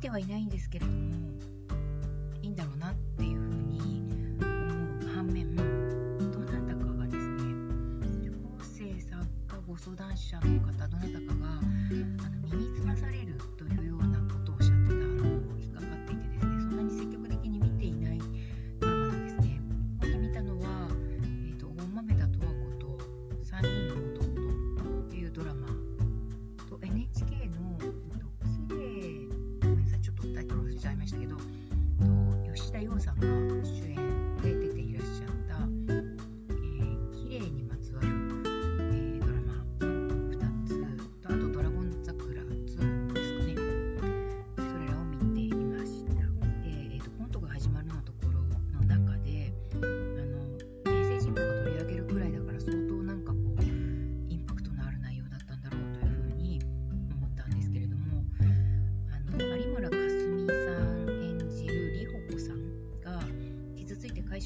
てはいないんですけれどもいいんだろうなっていうふうに思う反面どなたかがですね構成作家ご相談者の方どなたかがあの身につまされるというような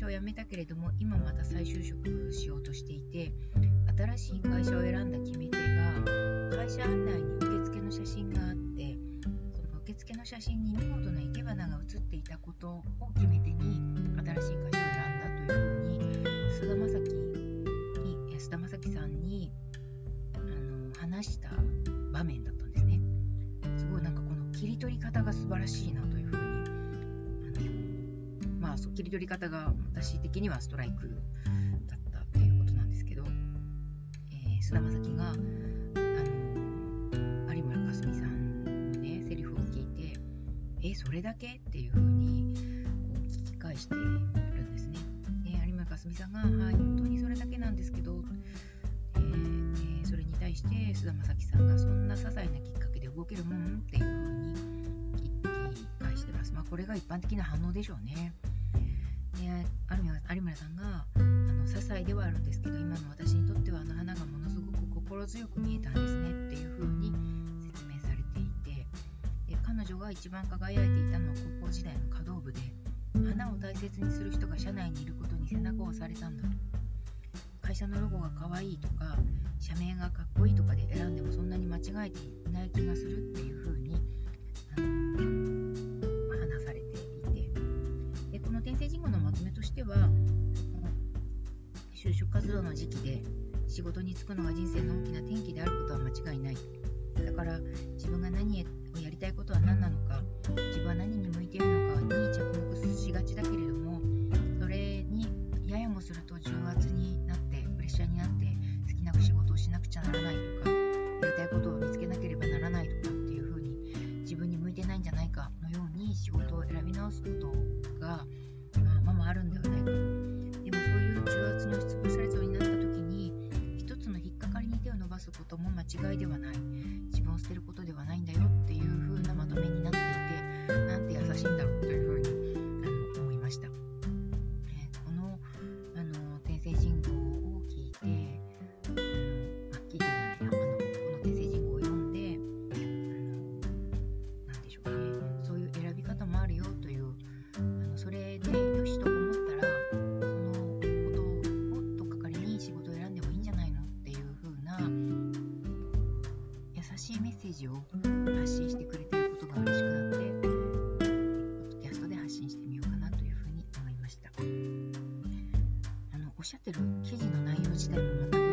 社を辞めたけれども今また再就職しようとしていて新しい会社を選んだ決め手が会社案内に受付の写真があってその受付の写真に見事な生け花が写っていたことを決め手に新しい会社を選んだというふうに菅田将暉にえ菅田将暉さんにあの話した場面だったんですね。すごいなんかこの切り取り方が素晴らしいなと切り取り方が私的にはストライクだったっていうことなんですけど、えー菅田将暉があの有村架純さんのねセリフを聞いてえそれだけっていうふうにこう聞き返してるんですね。で有村架純さんが「はい本当にそれだけなんですけど」えーそれに対して菅田将暉さんが「そんな些細なきっかけで動けるもん?」っていうふうに聞き返してます。まこれが一般的な反応でしょうね。有村有村さんがあの些細ではあるんですけど今の私にとってはあの花がものすごく心強く見えたんですねっていうふうに説明されていてで彼女が一番輝いていたのは高校時代の華道部で花を大切にする人が社内にいることに背中を押されたんだと。会社のロゴが可愛いとか社名がかっこいいとかで選んでもそんなに間違えていない気がするっていうの時期で仕事に就くのが人生の大きな転機であることは間違いない。だから自分が何をやりたいことは何なのか自分は何に向いているのかに着目しがちだけれどもそれにややもすると重圧になってプレッシャーになって好きな仕事をしなくちゃならないとかやりたいことを見つけなければならないとかっていうふうに自分に向いてないんじゃないかのように仕事を選び直すことが、事を発信してくれてることが嬉しくなって、ポッドキャストで発信してみようかなというふうに思いました。あのおっしゃってる記事の内容自体も